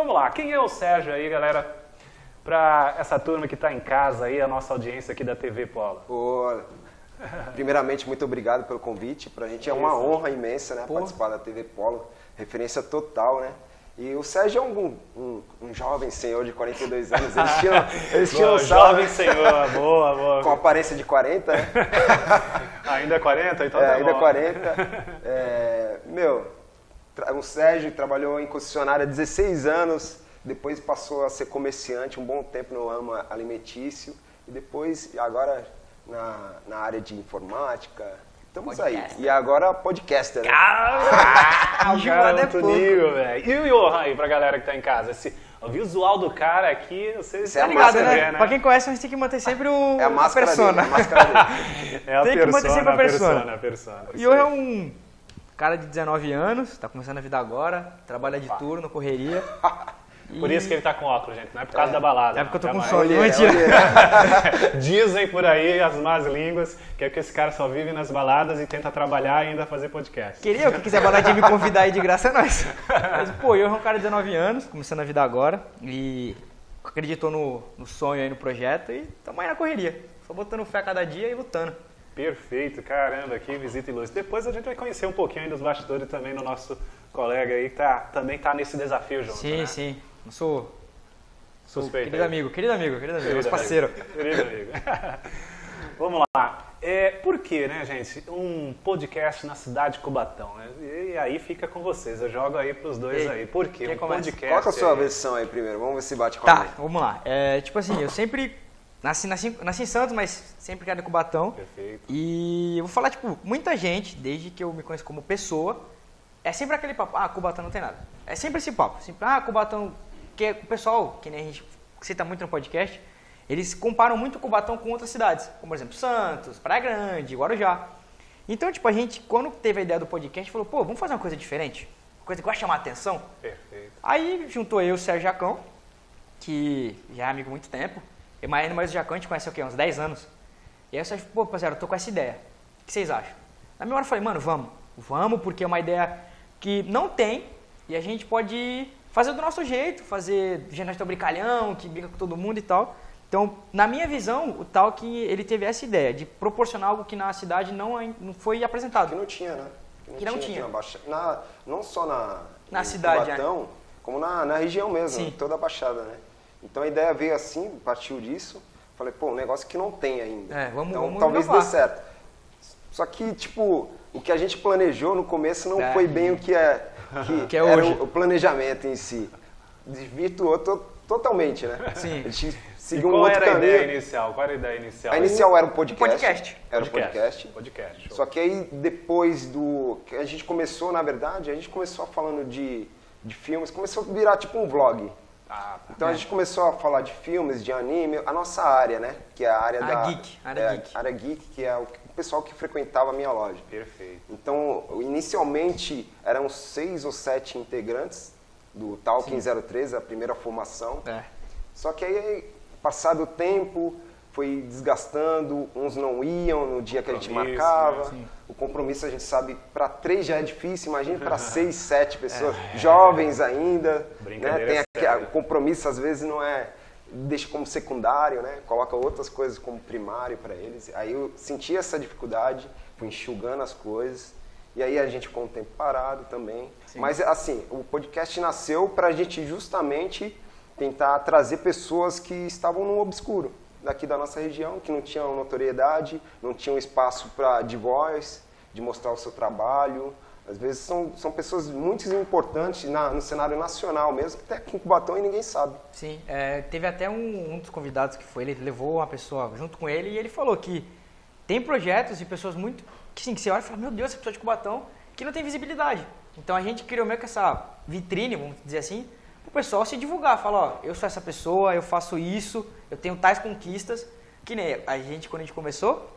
Vamos lá, quem é o Sérgio aí, galera? Para essa turma que está em casa aí, a nossa audiência aqui da TV Polo. Pô, primeiramente, muito obrigado pelo convite. Para a gente é uma honra imensa né, participar da TV Polo, referência total, né? E o Sérgio é um, um, um jovem senhor de 42 anos, eles tinham, eles Boa, jovem senhor, boa, boa. com aparência de 40, né? ainda é 40? Então É, tá ainda bom. 40. É, meu, o Sérgio trabalhou em concessionária há 16 anos, depois passou a ser comerciante um bom tempo no ramo alimentício e depois, agora na, na área de informática. Estamos aí. E agora podcaster, né? Ah, o cara é nível, velho. E o Johan aí, pra galera que tá em casa? Esse, o visual do cara aqui, vocês Isso é Ligado, máscara, né? né? Pra quem conhece, a gente tem que manter sempre o, É a máscara persona. dele, a máscara dele. É a Tem que manter persona, sempre a persona. persona, a persona. E eu é um cara de 19 anos, tá começando a vida agora, trabalha de turno, correria. Por isso que ele tá com óculos, gente. Não é por causa da balada. É porque eu tô com jamais. sono, Olha, mentira. olha. Dizem por aí as más línguas que é que esse cara só vive nas baladas e tenta trabalhar e ainda fazer podcast. Queria, eu que quiser baladinha me convidar aí de graça é nóis. Mas, pô, eu é um cara de 19 anos, começando a vida agora, e acreditou no, no sonho aí, no projeto, e tamo aí na correria. Só botando fé a cada dia e lutando. Perfeito, caramba, que visita ilustre. Depois a gente vai conhecer um pouquinho aí dos bastidores também do nosso colega aí que tá, também tá nesse desafio junto. Sim, né? sim. Não sou. sou Suspeito. querido aí. amigo, querido amigo, querido amigo, Querido parceiro. amigo. Querido amigo. Vamos lá. É, por que, né, gente? Um podcast na cidade de Cubatão, né? E, aí fica com vocês. Eu jogo aí pros dois Ei, aí. Por quê? Um começa? podcast. Qual que é a sua é- versão aí primeiro? Vamos ver se bate com a Tá, minha. vamos lá. É, tipo assim, eu sempre nasci, nasci, nasci em Santos, mas sempre criado em Cubatão. Perfeito. E eu vou falar, tipo, muita gente, desde que eu me conheço como pessoa, é sempre aquele papo, ah, Cubatão não tem nada. É sempre esse papo. Sempre, ah, Cubatão, que o pessoal, que nem a gente cita muito no podcast, eles comparam muito Cubatão com outras cidades, como por exemplo Santos, Praia Grande, Guarujá. Então, tipo, a gente, quando teve a ideia do podcast, falou, pô, vamos fazer uma coisa diferente? Uma coisa que vai chamar a atenção? Perfeito. Aí juntou eu e o Sérgio Jacão, que já é amigo há muito tempo. E mais, o Jacão a gente conhece o quê? Uns 10 anos. E aí o Sérgio, pô, rapaziada, eu tô com essa ideia. O que vocês acham? Na minha hora eu falei, mano, vamos. Vamos, porque é uma ideia que não tem e a gente pode fazer do nosso jeito, fazer ginástica brincalhão, que brinca com todo mundo e tal. Então, na minha visão, o tal que ele teve essa ideia de proporcionar algo que na cidade não, ai- não foi apresentado. Que não tinha, né? Que não aqui tinha. na Baixa- na- não só na, Na cidade, é. Cubatão, como na, na região mesmo, Sim. em toda a Baixada, né? Então a ideia veio assim, partiu disso. Falei, pô, um negócio que não tem ainda. É, vamos- então vamos talvez inovar. dê certo. Só que, tipo, o que a gente planejou no começo não É. foi bem o que é, que Que é era hoje. O, planejamento em si. Desvirtuou to- totalmente, né? Sim. A gente E seguiu um qual outro era a caminho. ideia inicial? Qual era a ideia inicial? A inicial era um podcast. podcast. Era um podcast. Podcast. show. Só que aí depois do. que a gente começou, na verdade, a gente começou falando de, de filmes, começou a virar tipo um vlog. Ah, tá. Então a gente começou a falar de filmes, de anime, a nossa área, né? Que é a área Área da. geek, área é, geek. área geek, que é o pessoal que frequentava a minha loja. Perfeito. Então, inicialmente eram seis ou sete integrantes do Talking 013, a primeira formação. É. Só que aí, passado o tempo, foi desgastando, uns não iam no dia que a gente Compromisso, marcava. né? Sim. O compromisso a gente sabe, para três já é difícil, imagine para seis, sete pessoas, É. jovens ainda. Né? Brincadeira Tem aqui, séria. o compromisso às vezes não é deixa como secundário, né? Coloca outras coisas como primário para eles. Aí eu senti essa dificuldade, fui enxugando as coisas. E aí a gente ficou um tempo parado também. Mas assim, o podcast nasceu para a gente justamente tentar trazer pessoas que estavam no obscuro daqui da nossa região, que não tinham notoriedade, não tinham espaço para de voz, de mostrar o seu trabalho. Às vezes são, são pessoas muito importantes na- no cenário nacional mesmo, que até em Cubatão e ninguém sabe. Sim, é, teve até um, um dos convidados que foi, ele levou uma pessoa junto com ele e ele falou que tem projetos de pessoas muito, que sim, que você olha e fala, meu Deus, essa pessoa de Cubatão, que não tem visibilidade. Então a gente criou meio que essa vitrine, vamos dizer assim, para o pessoal se divulgar, falar, ó, eu sou essa pessoa, eu faço isso, eu tenho tais conquistas, que nem a gente, quando a gente começou,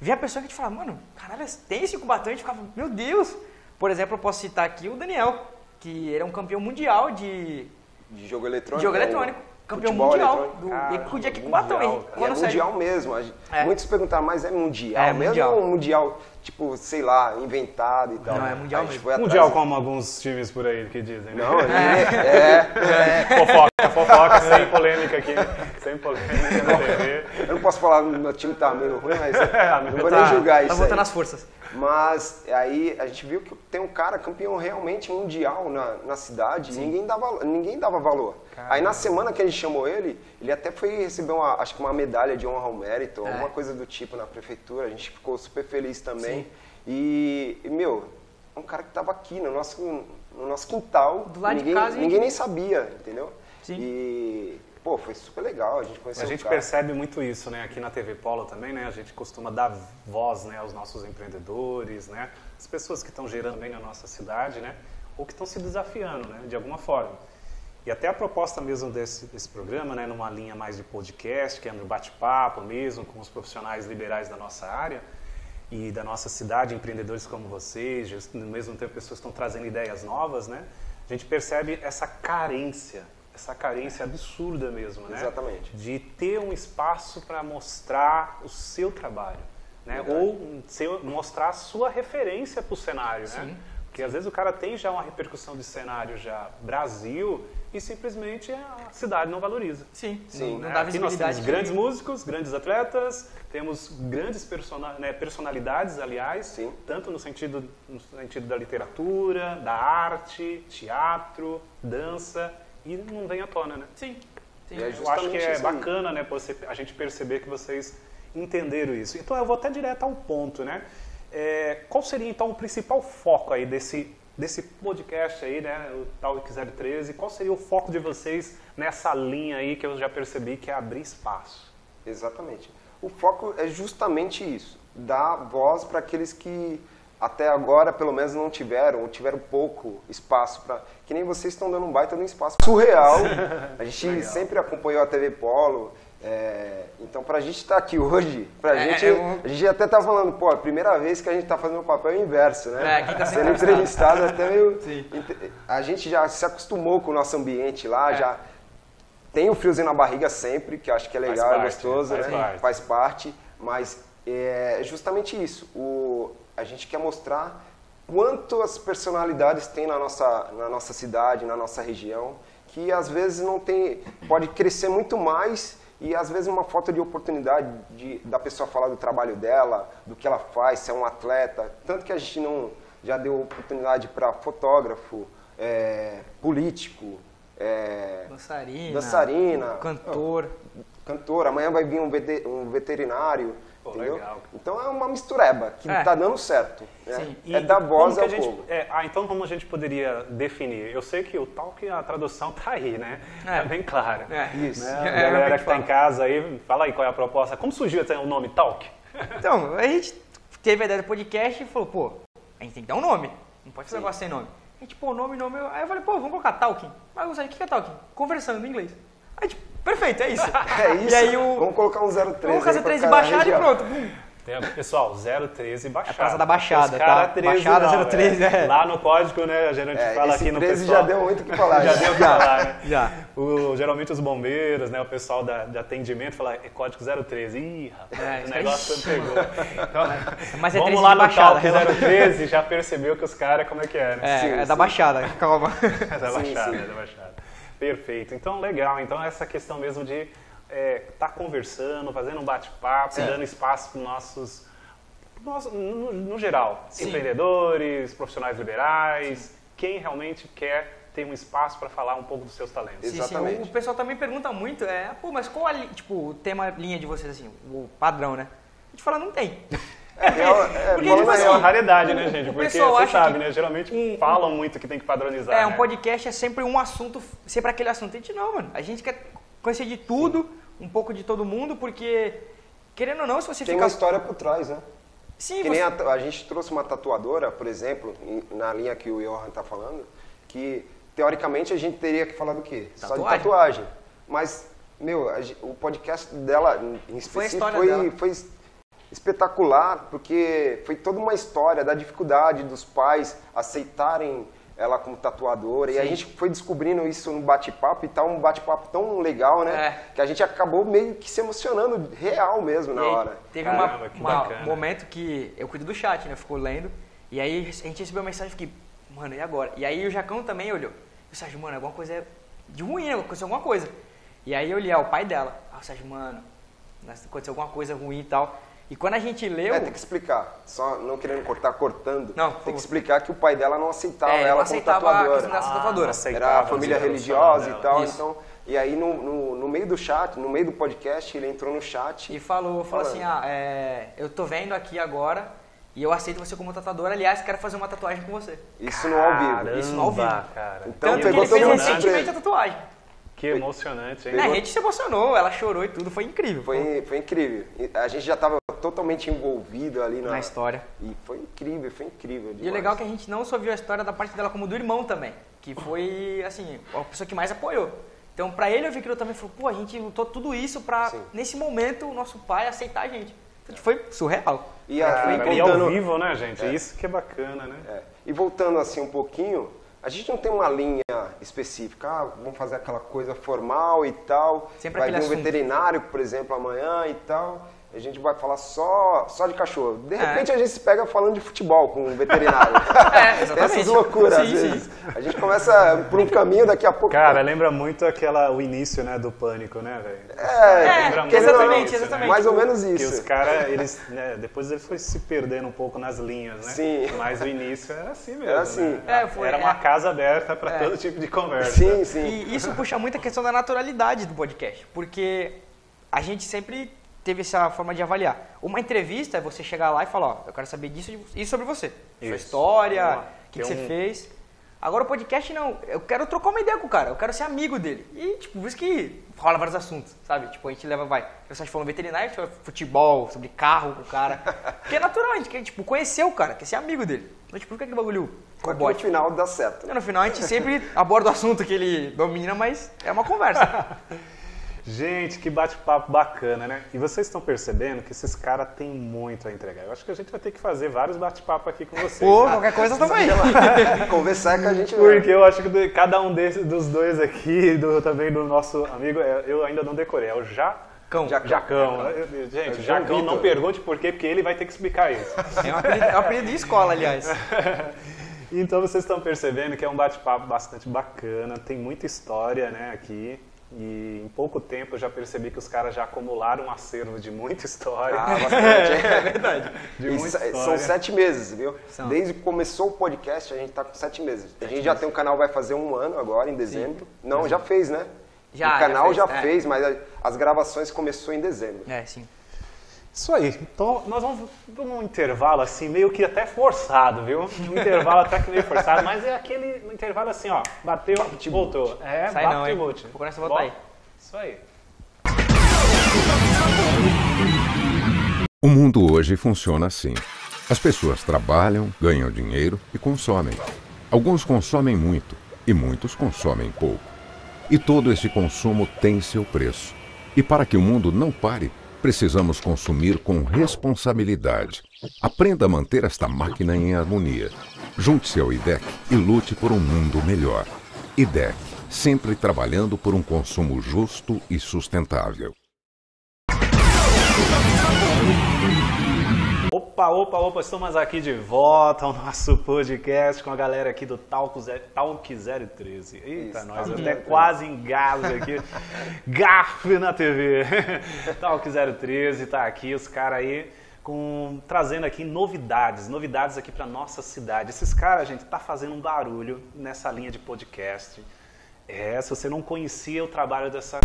via a pessoa que a gente fala, mano, caralho, tem esse Cubatão, a gente ficava, meu Deus. Por exemplo, eu posso citar aqui o Daniel, que ele é um campeão mundial de De jogo eletrônico. jogo né? eletrônico. Campeão futebol mundial do Cara, e podia aqui com mundial, batom, hein? é Quando saiu- mundial mesmo. A gente- É. Muitos perguntaram, mas é mundial É mesmo mundial. ou mundial, tipo, sei lá, inventado e tal? Não, é mundial A gente mesmo. foi atrás- Mundial como alguns times por aí que dizem, né? Não, é, é, Fofoca, fofoca, sem polêmica aqui. Sem polêmica na TV. eu não posso falar que meu time tá meio ruim, mas não vou tá, nem julgar tá isso voltando aí. as forças. Mas aí a gente viu que tem um cara campeão realmente mundial na, na cidade e ninguém dava, ninguém dava valor. Aí na semana que a gente chamou ele, ele até foi receber uma, acho que uma medalha de honra ao mérito, É. alguma coisa do tipo na prefeitura. A gente ficou super feliz também. E, e, meu, é um cara que tava aqui no nosso, no nosso quintal. Do lado de ninguém, casa e- ninguém nem sabia, entendeu? Sim. E, pô, foi super legal. A gente conheceu A gente percebe muito isso, né? Aqui na TV Polo também, né? A gente costuma dar voz, né, aos nossos empreendedores, né? As pessoas que estão gerando bem na nossa cidade, né? Ou que estão se desafiando, né? De alguma forma. E até a proposta mesmo desse, desse programa, né? Numa linha mais de podcast, que é no bate-papo mesmo, com os profissionais liberais da nossa área e da nossa cidade, empreendedores como vocês, ao mesmo tempo pessoas estão trazendo ideias novas, né? A gente percebe essa carência, essa carência absurda mesmo, né? Exatamente. de ter um espaço para mostrar o seu trabalho, né? Verdade. Ou seu- mostrar a sua referência para o cenário, né? Sim. Porque às vezes o cara tem já uma repercussão de cenário já Brasil e simplesmente a cidade não valoriza. Sim, Sim. não né? dá Aqui nós temos grandes músicos, grandes atletas, temos grandes persona- né, personalidades, aliás, Sim. tanto no sentido, no sentido da literatura, da arte, teatro, dança, e não vem à tona, né? Sim, sim. É Eu acho que é bacana, né, você, a gente perceber que vocês entenderam isso. Então eu vou até direto ao ponto, né? É, qual seria então o principal foco aí desse desse podcast aí, né, o Talk 013? Qual seria o foco de vocês nessa linha aí que eu já percebi que é abrir espaço? Exatamente. O foco é justamente isso, dar voz para aqueles que até agora, pelo menos, não tiveram, ou tiveram pouco espaço para. Que nem vocês estão dando um baita de um espaço surreal. A gente sempre acompanhou a TV Polo. é, então, para a gente estar aqui hoje, pra É, gente, é um- a gente até tá falando, pô, é a primeira vez que a gente está fazendo o papel inverso, né? É, quem tá sendo Sendo entrevistado até meio. Sim. A gente já se acostumou com o nosso ambiente lá, É. já tem o friozinho na barriga sempre, que eu acho que é Faz legal, é parte, gostoso, faz né? parte. Faz parte, mas é justamente isso. O, a gente quer mostrar quanto as personalidades tem na nossa, na nossa cidade, na nossa região, que às vezes não tem, pode crescer muito mais e às vezes uma falta de oportunidade de, da pessoa falar do trabalho dela, do que ela faz, se é um atleta, tanto que a gente não já deu oportunidade para fotógrafo, é, político, é, Dançarina. dançarina, Cantor. cantor, amanhã vai vir um veterinário. Pô, entendeu? legal. Então é uma mistureba que É. tá dando certo. né? Sim. E É como voz ao a gente, povo. é, ah, então como a gente poderia definir? Eu sei que o talk, a tradução tá aí, né? É. Tá bem claro. É. Isso. Né? É, A galera realmente que tá em casa aí, fala aí qual é a proposta. Como surgiu até o nome Talk? Então, a gente teve a ideia do podcast e falou, pô, a gente tem que dar um nome. Não pode fazer Sim. negócio sem nome. A gente, pô, nome, nome. Aí eu falei, pô, vamos colocar Talking. Mas Gonçalo, o que é Talking? Conversando em inglês. Aí, tipo, perfeito, é isso. É isso. E aí o. Vamos colocar um 013 Vamos fazer aí pra 13 cada baixada e pronto. É, pessoal, 013 Baixada. É Praça da Baixada, tá? 13 Baixada não, 013, é. Lá no código, né, a gente É, fala aqui no 13 pessoal. já deu muito o que falar. Já deu o que falar, né? Já. O, geralmente os bombeiros, né, o pessoal da, de atendimento fala, é código 013. Ih, rapaz, É, o isso negócio pegou. Então, Mas é vamos 13 lá de no Baixada, Talk relaxa. 013, já percebeu que os caras, como é que é, né? É, Sim, é sim. da Baixada, calma. É da Sim, Baixada, sim. é da Baixada. Perfeito. Então, legal. Então, essa questão mesmo de estar conversando, fazendo um bate-papo, É. dando espaço para os nossos, nosso- no, no geral, Sim. empreendedores, profissionais liberais, quem realmente quer ter um espaço para falar um pouco dos seus talentos. Sim, sim. Exatamente. O, o pessoal também pergunta muito, é, pô, mas qual a li- tipo, o tema linha de vocês, assim, o padrão, né? A gente fala, não tem. É, é, Porque, falando tipo É assim, real, uma raridade, né, gente? o Porque você sabe, né? Geralmente um- falam muito que tem que padronizar. É, um né? podcast é sempre um assunto, sempre aquele assunto. A gente não, mano. A gente quer conhecer de tudo, um pouco de todo mundo, porque, querendo ou não, se você tem ficar... uma história por trás, né? Sim, Que você... nem a, a gente trouxe uma tatuadora, por exemplo, em- na linha que o Johan tá falando, que teoricamente a gente teria que falar do quê? Só de Tatuagem. tatuagem. Mas, meu, a o podcast dela em Foi a específico história foi, dela. foi espetacular, porque foi toda uma história da dificuldade dos pais aceitarem ela como tatuadora. E a gente foi descobrindo isso no bate-papo e tá um bate-papo tão legal, né? É. Que a gente acabou meio que se emocionando real mesmo na E hora. Teve Caramba, uma- que um momento que eu cuido do chat, né? Eu fico lendo. E aí a gente recebeu uma mensagem e fiquei, mano, e agora? E aí o Jacão também olhou. Eu, Sérgio, mano, alguma coisa é de ruim, né? Aconteceu alguma coisa. E aí eu li, ah, o pai dela. Ah, Sérgio, mano, aconteceu alguma coisa ruim e tal. E quando a gente leu. É, tem que explicar. Só não querendo cortar, cortando. Não, tem que explicar que o pai dela não aceitava É, não ela como aceitava a tatuadora. questão da tatuadora. não aceitava Era a família religiosa e tal. Isso. Então, e aí no, no, no meio do chat, no meio do podcast, ele entrou no chat E falou, falou assim, ah, é, eu tô vendo aqui agora e eu aceito você como tatuadora. Aliás, quero fazer uma tatuagem com você. Isso no ao vivo. Isso no ao vivo. Cara. Então, Tanto que ele fez recentemente a tatuagem. Que emocionante, hein? A gente se emocionou, ela chorou e tudo, foi incrível. Foi, foi incrível. A gente já estava totalmente envolvido ali na, Na história. E foi incrível, foi incrível. E o demais. legal é que a gente não só viu a história da parte dela como do irmão também, que foi, assim, a pessoa que mais apoiou. Então, pra ele, eu vi que ele também falou, pô, a gente lutou tudo isso pra, Sim. nesse momento, o nosso pai aceitar a gente. Então, foi surreal. E, a, Cara, e e ao voltando- vivo, né, gente? Isso que é bacana, né? É. E voltando assim um pouquinho, a gente não tem uma linha específica, ah, vamos fazer aquela coisa formal e tal. Sempre vai vir um assunto. veterinário, por exemplo, amanhã e tal. A gente vai falar só, só de cachorro. De É. repente a gente se pega falando de futebol com um veterinário. É, Tem exatamente. essas loucuras às Sim, sim. vezes. A gente começa por um caminho, daqui a pouco. Cara, lembra muito aquela, o início, né, do pânico, né, velho? é, lembra querendo ou não, exatamente, exatamente. Mais ou menos Que os isso. caras, eles, né, depois ele foi se perdendo um pouco nas linhas, né? Sim. Mas o início era assim mesmo, Era assim. né? É, foi- era uma é. casa aberta para É. todo tipo de conversa. Sim, sim. E isso puxa muito a questão da naturalidade do podcast, porque a gente sempre teve essa forma de avaliar. Uma entrevista é você chegar lá e falar, ó, eu quero saber disso e sobre você. Sua Isso. história, Vamos lá. o que, que Tem você um- fez. Agora o podcast não, eu quero trocar uma ideia com o cara, eu quero ser amigo dele. E, tipo, por isso que rola vários assuntos, sabe? Tipo, a gente leva, vai, eu só falando veterinário, a gente fala futebol, sobre carro com o cara. Porque é natural, a gente quer, tipo, conhecer o cara, quer ser amigo dele. Então, tipo, por que aquele bagulho Só que no robótico? final dá certo. No final a gente sempre aborda o assunto que ele domina, mas é uma conversa. Gente, que bate-papo bacana, né? E vocês estão percebendo que esses caras têm muito a entregar. Eu acho que a gente vai ter que fazer vários bate-papos aqui com vocês. Pô, né? qualquer coisa também. Conversar com a gente. Porque eu acho que cada um desses, dos dois aqui, do, também do nosso amigo, é, eu ainda não decorei, é o. Cão. Jacão. Jacão. Gente, É o João Jacão, não pergunte por quê, porque ele vai ter que explicar isso. É um apelido, é um apelido de escola, aliás. Então vocês estão percebendo que é um bate-papo bastante bacana, tem muita história né, aqui. E em pouco tempo eu já percebi que os caras já acumularam um acervo de muita história. Ah, bastante. É verdade. de muita história. são sete meses, viu? São. Desde que começou o podcast, a gente tá com sete meses. A gente já tem um canal, vai fazer um ano agora, em dezembro. Não, já fez, né? Já, o canal já já fez, fez, é. mas as gravações começou em dezembro. É, sim. Isso aí. Então nós vamos para um intervalo assim, meio que até forçado, viu? Um intervalo até que meio forçado, mas é aquele intervalo assim, ó. Bateu, voltou. É, Sai bate não, e hein? volte. Procura essa volta aí. Isso aí. O mundo hoje funciona assim. As pessoas trabalham, ganham dinheiro e consomem. Alguns consomem muito e muitos consomem pouco. E todo esse consumo tem seu preço. E para que o mundo não pare, precisamos consumir com responsabilidade. Aprenda a manter esta máquina em harmonia. Junte-se ao IDEC e lute por um mundo melhor. IDEC, sempre trabalhando por um consumo justo e sustentável. Opa, opa, opa, estamos aqui de volta ao nosso podcast com a galera aqui do Ze- Talk 013. Eita, Isso, nós Talk até 013. quase engasgo aqui. Gaf na TV. Talk 013 tá aqui, os caras aí com, trazendo aqui novidades, novidades aqui para nossa cidade. Esses caras, gente, tá fazendo um barulho nessa linha de podcast. É, se você não conhecia o trabalho dessa.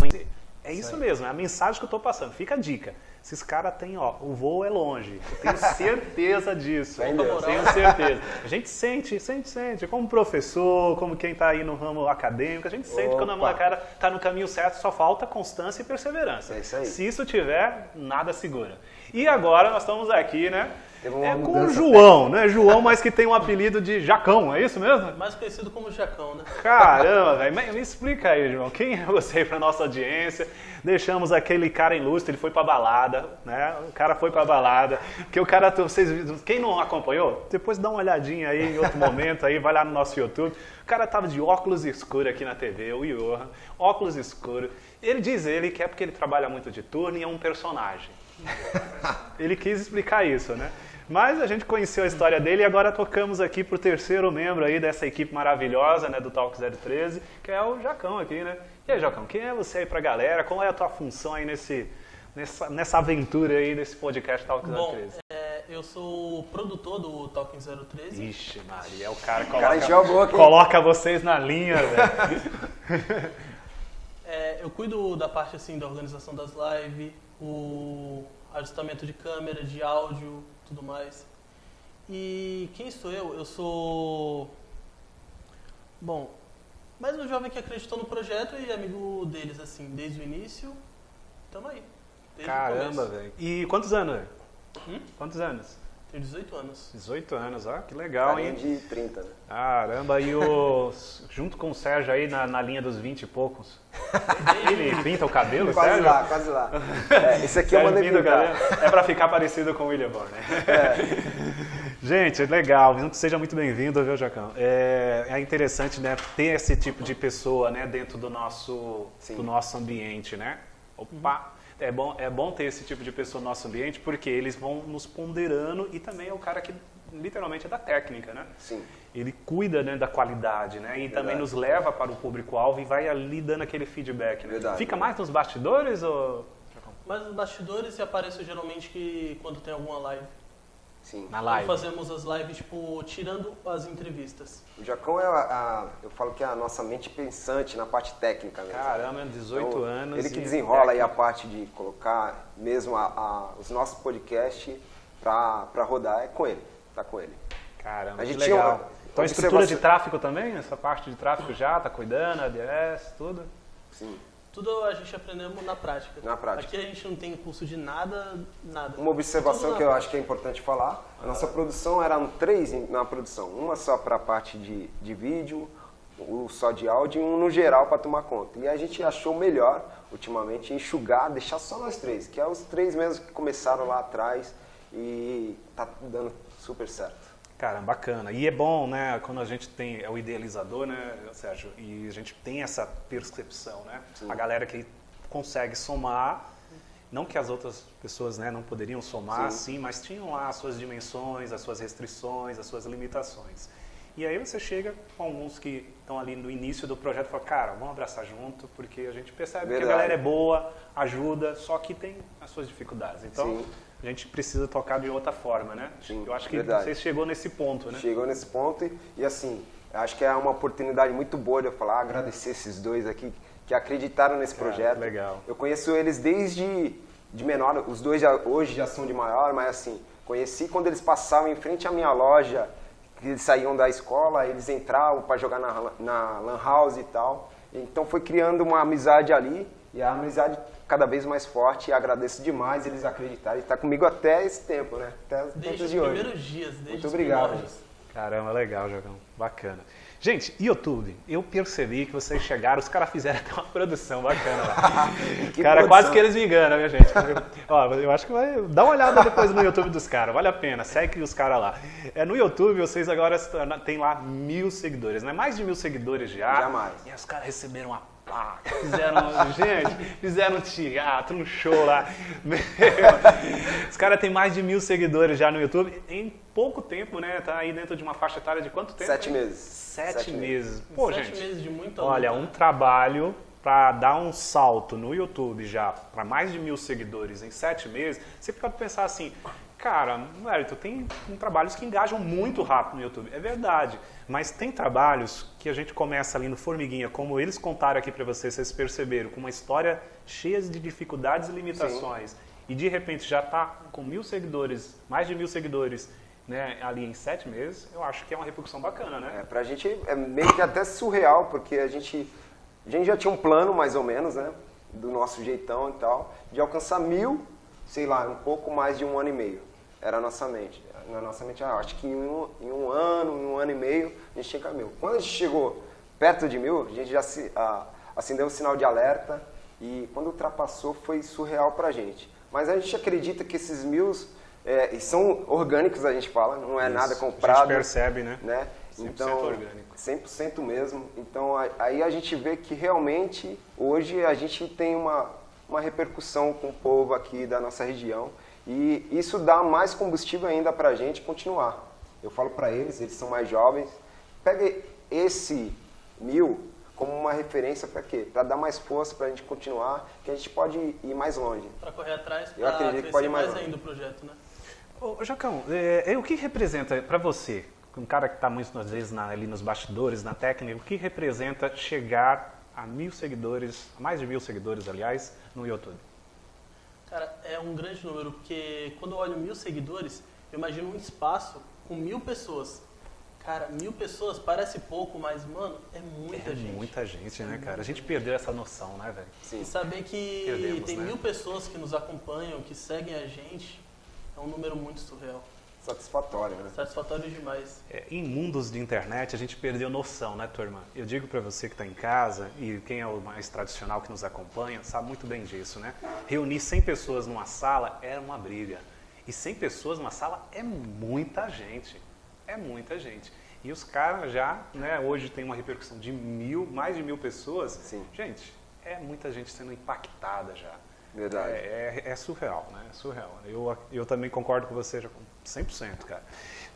É isso mesmo, é a mensagem que eu tô passando. Fica a dica. Esses caras têm, ó, o voo é longe. Eu tenho certeza disso. Deus. Tenho certeza. A gente sente, sente, sente. Como professor, como quem tá aí no ramo acadêmico, a gente sente quando a Opa. molecada tá no caminho certo, só falta constância e perseverança. É isso aí. Se isso tiver, nada segura. E agora nós estamos aqui, né? É com o João, né? João, mas que tem um apelido de Jacão, é isso mesmo? Mais conhecido como Jacão, né? Caramba, velho. Me, me explica aí, João. Quem é você para nossa audiência? Deixamos aquele cara ilustre, ele foi pra balada, né? O cara foi pra balada. Que o cara, vocês, quem não acompanhou, depois dá uma olhadinha aí em outro momento aí, vai lá no nosso YouTube. O cara tava de óculos escuros aqui na TV, o Johan, óculos escuros. Ele diz ele que é porque ele trabalha muito de turno e é um personagem. Ele quis explicar isso, né? Mas a gente conheceu a história dele e agora tocamos aqui pro terceiro membro aí dessa equipe maravilhosa, né, do Talk 013, que é o Jacão aqui, né? E aí, Jacão, quem é você aí pra galera? Qual é a tua função aí nesse, nessa, nessa aventura aí desse podcast Talk 013? Bom, é, eu sou o produtor do Talking 013. Ixi, Maria, é o cara que O cara coloca, a hein? coloca vocês na linha, velho. É, eu cuido da parte assim da organização das lives, o ajustamento de câmera, de áudio, tudo mais. E quem sou eu? Eu sou bom, mais um jovem que acreditou no projeto e amigo deles assim, desde o início. Tamo aí. Caramba, velho. E quantos anos? Hum? Quantos anos? Tenho 18 anos. 18 anos, ó, que legal, Carinha hein? de 30, né? Caramba, e o. junto com o Sérgio aí na, na linha dos 20 e poucos. Ele pinta o cabelo, Quase Sérgio? lá, quase lá. É, esse aqui eu Sérgio mandei pinta o pintar. É pra ficar parecido com o William Bonner. Gente, legal, seja muito bem-vindo, viu, Jacão? É, é interessante, né, ter esse tipo de pessoa, né, dentro do nosso, Sim. do nosso ambiente, né? Opa! É bom, é bom ter esse tipo de pessoa no nosso ambiente porque eles vão nos ponderando e também é o cara que literalmente é da técnica, né? Sim. Ele cuida né, da qualidade, né? E também Verdade. nos leva para o público-alvo e vai ali dando aquele feedback, né? Verdade. Fica mais nos bastidores ou... Mas nos bastidores eu apareço geralmente que quando tem alguma live. Sim. Na live? fazemos as lives, tipo, tirando as entrevistas. O Jacão é a, a- eu falo que é a nossa mente pensante na parte técnica mesmo. Caramba, 18 Então, anos Ele que desenrola aí a parte de colocar mesmo a- a- os nossos podcasts para rodar, é com ele. Tá com ele. Caramba, A que gente tinha legal. uma Então a estrutura de tráfego também? Essa parte de tráfego já tá cuidando, ADS, tudo? Sim. Tudo a gente aprendemos na prática. Na prática. Aqui a gente não tem curso de nada, nada. Uma observação que eu acho que é importante falar, a nossa produção eram três na produção, uma só para a parte de, de vídeo, um só de áudio e um no geral para tomar conta. E a gente achou melhor, ultimamente, enxugar, deixar só nós três, que é os três mesmo que começaram lá atrás e tá dando super certo. Cara, bacana. E é bom, né, quando a gente tem, é o idealizador, né, Sérgio, e a gente tem essa percepção, né? A galera que consegue somar, não que as outras pessoas, né, não poderiam somar, Sim. sim, mas tinham lá as suas dimensões, as suas restrições, as suas limitações. E aí você chega com alguns que estão ali no início do projeto e fala, cara, vamos abraçar junto, porque a gente percebe que a Verdade. galera é boa, ajuda, só que tem as suas dificuldades. Então, Sim. a gente precisa tocar de outra forma, né? Sim, Eu acho que verdade. você chegou nesse ponto, né? Chegou nesse ponto e, e, assim, acho que é uma oportunidade muito boa de eu falar, agradecer esses dois aqui que acreditaram nesse Cara, projeto. legal. Eu conheço eles desde de menor, os dois já, hoje já são de maior, mas assim, conheci quando eles passavam em frente à minha loja, eles saíam da escola, eles entravam para jogar na, na lan house e tal. Então foi criando uma amizade ali e a amizade cada vez mais forte e agradeço demais eles acreditarem e estar comigo até esse tempo, né? Até os Desde tempos de hoje. primeiros dias, desde Muito os obrigado. primórdios. Caramba, legal, Jogão. Bacana. Gente, YouTube, eu percebi que vocês chegaram, os caras fizeram até uma produção bacana lá. Que cara, produção. quase que eles me enganam, minha gente. Ó, eu acho que vai. Dá uma olhada depois no YouTube dos caras, vale a pena, segue os caras lá. É, no YouTube, vocês agora tem lá mil seguidores, né? Mais de mil seguidores já. Jamais. E os caras receberam uma placa, fizeram, gente, fizeram um teatro, um show lá. Meu, os caras têm mais de mil seguidores já no YouTube. Em pouco tempo, né? Tá aí dentro de uma faixa etária de quanto tempo? Sete hein? meses. Sete, Sete meses. Pô, Sete gente. meses de muita Olha, um trabalho para dar um salto no YouTube já para mais de mil seguidores em sete meses, você pode pensar assim, cara, tu tem trabalhos que engajam muito rápido no YouTube. É verdade, mas tem trabalhos que a gente começa ali no formiguinha, como eles contaram aqui para vocês, vocês perceberam, com uma história cheia de dificuldades e limitações, e de repente já tá com mil seguidores, mais de mil seguidores, né, ali em sete meses, eu acho que é uma repercussão bacana, né? É, pra gente é meio que até surreal, porque a gente, a gente já tinha um plano, mais ou menos, né? Do nosso jeitão e tal, de alcançar mil, sei lá, um pouco mais de um ano e meio. Era a nossa mente. Na nossa mente, ah, acho que em um, em um ano, em um ano e meio, a gente chega a mil. Quando a gente chegou perto de mil, a gente já se, ah, acendeu um sinal de alerta e quando ultrapassou foi surreal pra gente. Mas a gente acredita que esses mil é, são orgânicos, a gente fala, não é Isso. nada comprado. A gente percebe, né? né? 100% Então, orgânico. 100% mesmo. Então, a- aí a gente vê que realmente, hoje, a gente tem uma, uma repercussão com o povo aqui da nossa região. E isso dá mais combustível ainda para a gente continuar. Eu falo para eles, eles são mais jovens, pega esse mil como uma referência para quê? Para dar mais força para a gente continuar, que a gente pode ir mais longe. Para correr atrás, Eu acredito que pode ir mais, mais longe. ainda o projeto, né? Ô, Jacão, é, é, o que representa para você, um cara que está muitas vezes na- ali nos bastidores, na técnica, o que representa chegar a mil seguidores, a mais de mil seguidores, aliás, no YouTube? Cara, é um grande número, porque quando eu olho mil seguidores, eu imagino um espaço com mil pessoas. Cara, mil pessoas parece pouco, mas, mano, é muita é gente. muita gente, né, cara? A gente perdeu essa noção, né, velho? Sim. E saber que Perdemos, tem né? mil pessoas que nos acompanham, que seguem a gente, é um número muito surreal. Satisfatório, né? Satisfatório demais. É, em mundos de internet, a gente perdeu noção, né, turma? Eu digo para você que está em casa e quem é o mais tradicional que nos acompanha sabe muito bem disso, né? Reunir 100 pessoas numa sala era uma briga. E 100 pessoas numa sala é muita gente. É muita gente. E os caras já, né, hoje tem uma repercussão de mil, mais de mil pessoas. Sim. Gente, é muita gente sendo impactada já. Verdade. É, é- é surreal, né? É surreal. Eu, eu também concordo com você já com 100%, cara.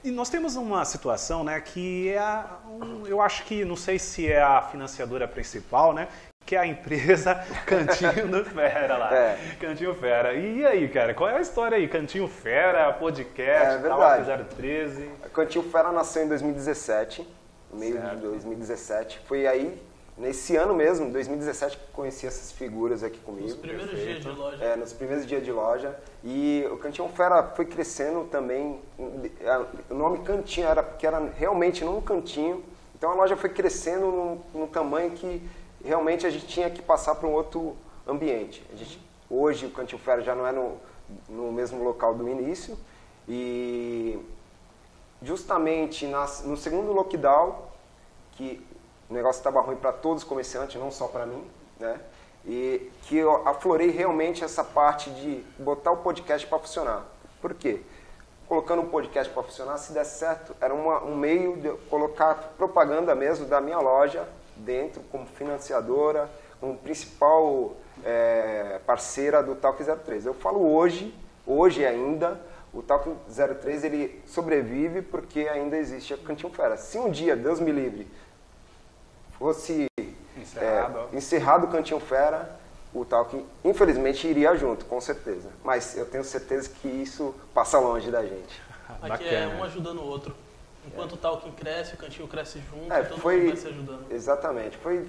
E nós temos uma situação, né, que é a, um- eu acho que, não sei se é a financiadora principal, né, que é a empresa Cantinho Fera lá. É. Cantinho Fera. E aí, cara, qual é a história aí? Cantinho Fera, podcast, É verdade. tal, 013. A Cantinho Fera nasceu em 2017, no meio Certo. de 2017. Foi aí, nesse ano mesmo, 2017, que conheci essas figuras aqui Nos comigo. primeiros perfeito. dias de loja. É, nos primeiros dias de loja. E o Cantinho Fera foi crescendo também. é, O nome Cantinho era porque era realmente num cantinho. Então a loja foi crescendo num, num tamanho que realmente a gente tinha que passar para um outro ambiente. A gente, hoje o Cantinho Fera já não é no, no mesmo local do início. E justamente nas- no segundo lockdown, que o negócio estava ruim para todos os comerciantes, não só para mim, né? E que eu aflorei realmente essa parte de botar o podcast para funcionar. Por quê? Colocando o podcast para funcionar, se der certo, era uma- um meio de colocar propaganda mesmo da minha loja dentro, como financiadora, como principal é, parceira do Talk 03. Eu falo hoje, hoje ainda, o Talk 03 ele sobrevive porque ainda existe a Cantinho Fera. Se um dia, Deus me livre, fosse Encerrado, é, encerrado o Cantinho Fera, o Talk infelizmente iria junto, com certeza. Mas eu tenho certeza que isso passa longe da gente. Aqui é um ajudando o outro. Enquanto o Talking cresce, o cantinho cresce junto, É, todo foi mundo vai se ajudando. exatamente, foi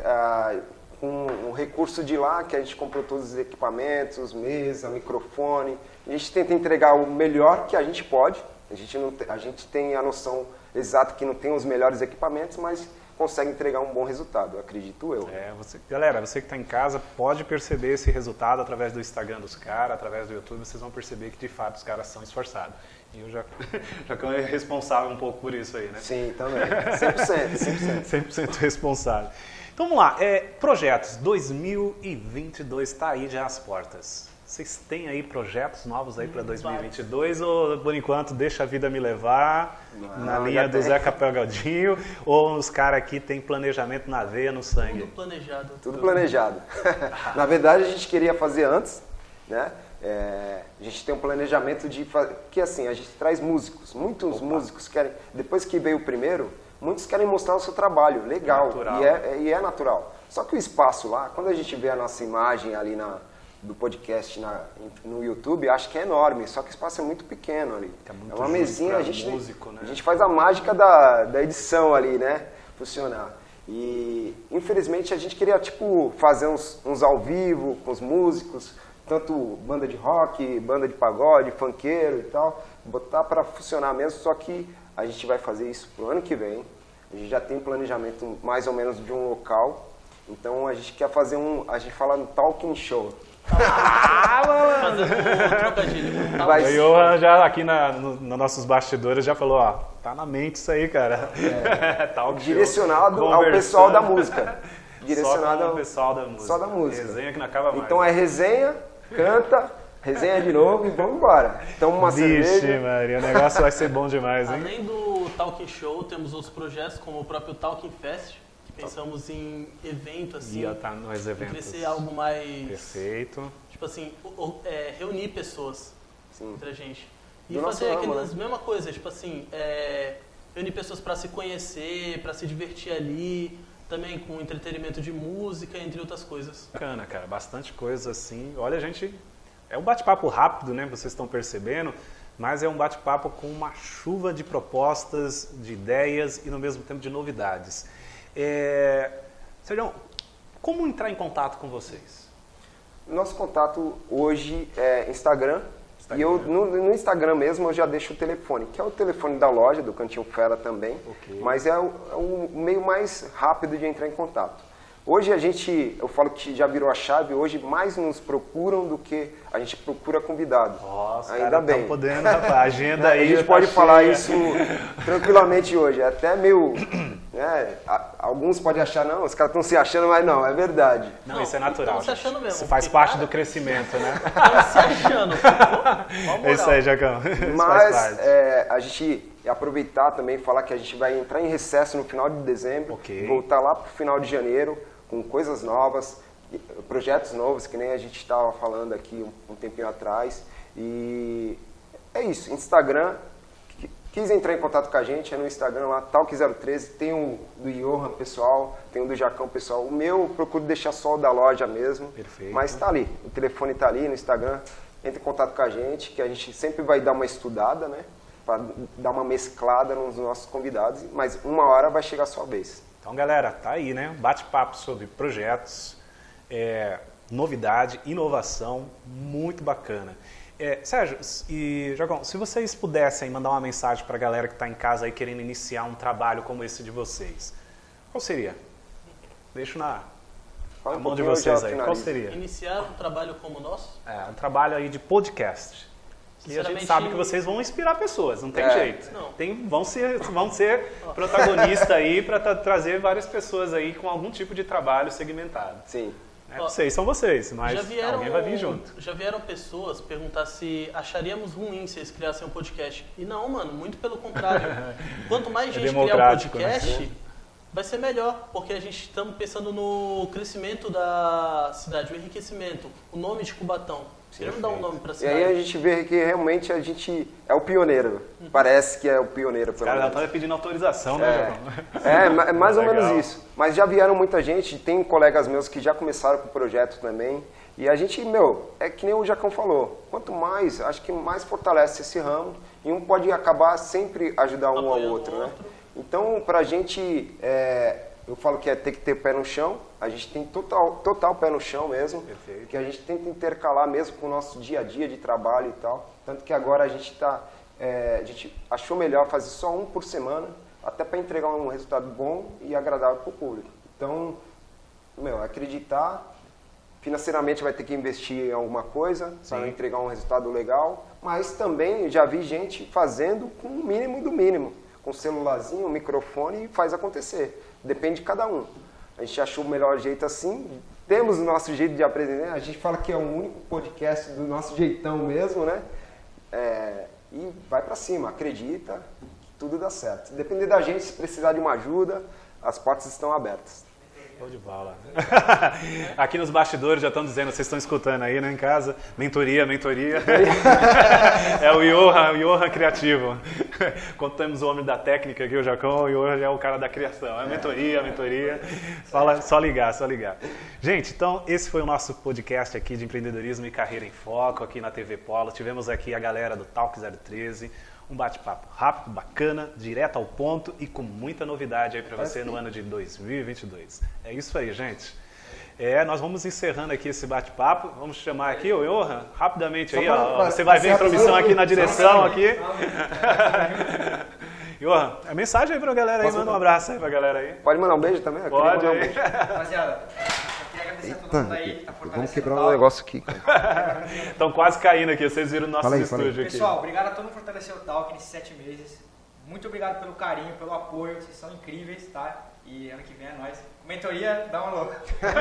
ah, com um recurso de lá que a gente comprou todos os equipamentos, mesa, microfone. A gente tenta entregar o melhor que a gente pode. A gente não a gente tem a noção exata que não tem os melhores equipamentos, mas consegue entregar um bom resultado, acredito eu. É, você, galera, você que está em casa pode perceber esse resultado através do Instagram dos caras, através do YouTube, vocês vão perceber que de fato os caras são esforçados. E eu já, já que eu é responsável um pouco por isso aí, né? Sim, também. 100%, 100%. 100% responsável. Então vamos lá, é, projetos 2022 está aí já às portas. Vocês têm aí projetos novos aí para 2022 ou por enquanto deixa a vida me levar na Não, linha já do tem. Zé Capelgadinho ou os caras aqui têm planejamento na veia, no sangue? Tudo planejado. Tudo planejado. Na verdade, a gente queria fazer antes, né? É, a gente tem um planejamento de fazer. Que assim, a gente traz músicos. Muitos músicos querem. Depois que veio o primeiro, muitos querem mostrar o seu trabalho. Legal. Natural. E, é, e é natural. Só que o espaço lá, quando a gente vê a nossa imagem ali na, do podcast na, no YouTube, acho que é enorme. Só que o espaço é muito pequeno ali. Fica muito é uma mesinha, a gente, músico, né? a gente faz a mágica da, da edição ali, né? Funcionar. E infelizmente a gente queria tipo fazer uns, uns ao vivo com os músicos, tanto banda de rock, banda de pagode, funkeiro e tal, botar para funcionar mesmo, só que a gente vai fazer isso pro ano que vem. A gente já tem planejamento mais ou menos de um local. Então a gente quer fazer um, a gente fala no talking show. Fazendo um trocadilho. Tá Vai O Johan já aqui na, no, nos nossos bastidores já falou, ó, tá na mente isso aí, cara. Talk show. Direcionado ao pessoal da música. Direcionado ao pessoal da música. só da música. Resenha que não acaba mais. Então é resenha, canta, resenha de novo e vamos embora. Toma uma Vixe, cerveja. Maria, o negócio vai ser bom demais, hein? Além do Talking Show, temos outros projetos, como o próprio Talking Fest, pensamos em evento, assim, Ia tá nos em eventos. crescer algo mais, Perfeito. tipo assim, é, reunir pessoas Sim. entre a gente. E Do fazer aquelas né? mesma coisa, tipo assim, é, reunir pessoas para se conhecer, para se divertir ali, também com entretenimento de música, entre outras coisas. Bacana, cara. Bastante coisa assim. Olha, a gente. É um bate-papo rápido, né? Vocês estão percebendo. Mas é um bate-papo com uma chuva de propostas, de ideias e, no mesmo tempo, de novidades. É... Sérgio, como entrar em contato com vocês? Nosso contato hoje é Instagram. Instagram. E eu, no, no Instagram mesmo eu já deixo o telefone, que é o telefone da loja, do Cantinho Fera também. Ok. Mas é o, é o meio mais rápido de entrar em contato. Hoje a gente, eu falo que já virou a chave, hoje mais nos procuram do que a gente procura convidado. Nossa, Ainda cara, bem. Estão podendo, rapaz. A agenda aí a gente já pode tá falar cheia. isso tranquilamente hoje. É até meio. né, alguns podem achar, não, os caras estão se achando, mas não, é verdade. Não, Não, isso é natural. tão se achando mesmo, Isso faz parte cara- do crescimento, né? Estão se achando. É isso aí, Jacão. Mas é, a gente aproveitar também e falar que a gente vai entrar em recesso no final de dezembro, Ok. voltar lá para o final de janeiro com coisas novas, projetos novos, que nem a gente estava falando aqui um, um tempinho atrás. E é isso, Instagram, qui- quis entrar em contato com a gente, é no Instagram lá, Talk013, tem o do Johan pessoal, tem o do Jacão pessoal. O meu eu procuro deixar só o da loja mesmo, Perfeito. mas tá ali, o telefone tá ali no Instagram, entre em contato com a gente, que a gente sempre vai dar uma estudada, né? Para dar uma mesclada nos nossos convidados, mas uma hora vai chegar a sua vez. Então, galera, tá aí, né? Um Bate-papo sobre projetos, é, novidade, inovação, muito bacana. É, Sérgio e Jogão, se vocês pudessem mandar uma mensagem para a galera que está em casa aí querendo iniciar um trabalho como esse de vocês, qual seria? Deixo na, na um mão de vocês aí. Qual seria? Iniciar um trabalho como o nosso, É, um trabalho aí de podcast. E a gente sabe que vocês vão inspirar pessoas, não tem É. jeito. Não. Tem, vão ser, vão ser protagonistas aí para trazer várias pessoas aí com algum tipo de trabalho segmentado. Sim. É, Ó, vocês são vocês, mas já vieram, alguém vai vir junto. Já vieram pessoas perguntar se acharíamos ruim se eles criassem um podcast. E não, mano, muito pelo contrário. Quanto mais É gente criar um né? podcast, vai ser melhor, porque a gente estamos pensando no crescimento da cidade, o enriquecimento, o nome de Cubatão. Queremos dar um nome para a E cidade. aí a gente vê que realmente a gente é o pioneiro. Parece que é o pioneiro, Os pelo caras já estão pedindo autorização, né, Jacão? É, ma- é mais ou menos isso. Mas já vieram muita gente, tem colegas meus que já começaram com o projeto também. E a gente, meu, é que nem o Jacão falou, quanto mais, acho que mais fortalece esse ramo e um pode acabar sempre ajudar um ao Apoiando outro, o né? outro. Então, pra gente, é, eu falo que é ter que ter pé no chão, a gente tem total, total pé no chão mesmo, Perfeito. que a gente tenta intercalar mesmo com o nosso dia a dia de trabalho e tal. Tanto que agora a gente tá, é, a gente achou melhor fazer só um por semana, até para entregar um resultado bom e agradável para o público. Então, meu, acreditar, financeiramente vai ter que investir em alguma coisa para entregar um resultado legal, mas também já vi gente fazendo com o mínimo do mínimo, com um celularzinho, um microfone e faz acontecer. Depende de cada um. A gente achou o melhor jeito assim. Temos o nosso jeito de apresentar. A gente fala que é o único podcast do nosso jeitão mesmo, né? É, e vai para cima, acredita tudo dá certo. Se depender da gente, se precisar de uma ajuda, as portas estão abertas. Show de bola. Aqui nos bastidores já estão dizendo, vocês estão escutando aí, né, em casa? Mentoria, mentoria. é o Johan, o Johan criativo. Quando temos o homem da técnica aqui, o Jacão, Johan já é o cara da criação. É mentoria, mentoria. Fala, só ligar, só ligar. Gente, então esse foi o nosso podcast aqui de empreendedorismo e carreira em foco aqui na TV Polo. Tivemos aqui a galera do Talk 013. Um bate-papo rápido, bacana, direto ao ponto e com muita novidade aí para você no ano de 2022. É isso aí, gente. É, nós vamos encerrando aqui esse bate-papo. Vamos chamar aqui o Johan, rapidamente aí. Ó, pra- você vai ver a intromissão aqui na direção aqui. Johan, a mensagem aí pra galera aí, Posso manda um abraço aí pra galera aí. Pode mandar um beijo também? Eu Pode um aí. beijo. Rapaziada, só queria agradecer a todo Natan, aí, tá Vamos quebrar um negócio aqui. Estão quase caindo aqui, vocês viram o nosso estúdio aqui. Pessoal, obrigado a todo mundo que fortaleceu o Talk nesses sete meses. Muito obrigado pelo carinho, pelo apoio, vocês são incríveis, tá? E ano que vem é nóis. Mentoria, dá uma louca.